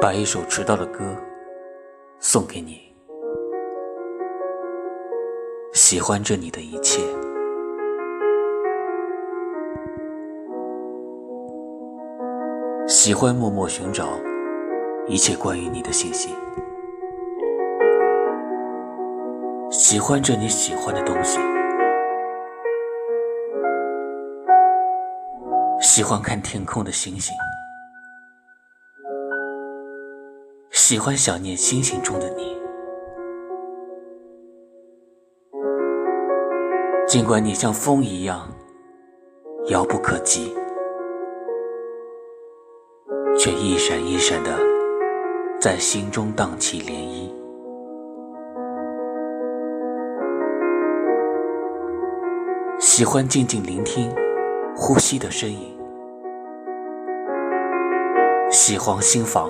把一首迟到的歌送给你，喜欢着你的一切，喜欢默默寻找一切关于你的信息，喜欢着你喜欢的东西，喜欢看天空的星星。喜欢想念星星中的你，尽管你像风一样遥不可及，却一闪一闪的在心中荡起涟漪。喜欢静静聆听呼吸的声音，喜欢心房。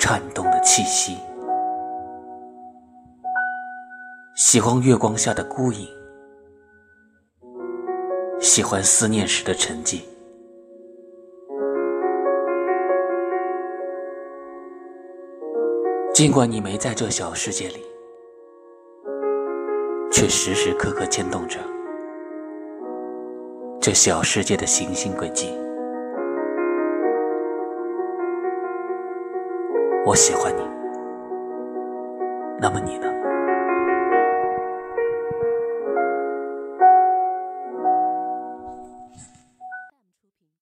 颤动的气息，喜欢月光下的孤影，喜欢思念时的沉寂。尽管你没在这小世界里，却时时刻刻牵动着这小世界的行星轨迹。我喜欢你，那么你呢？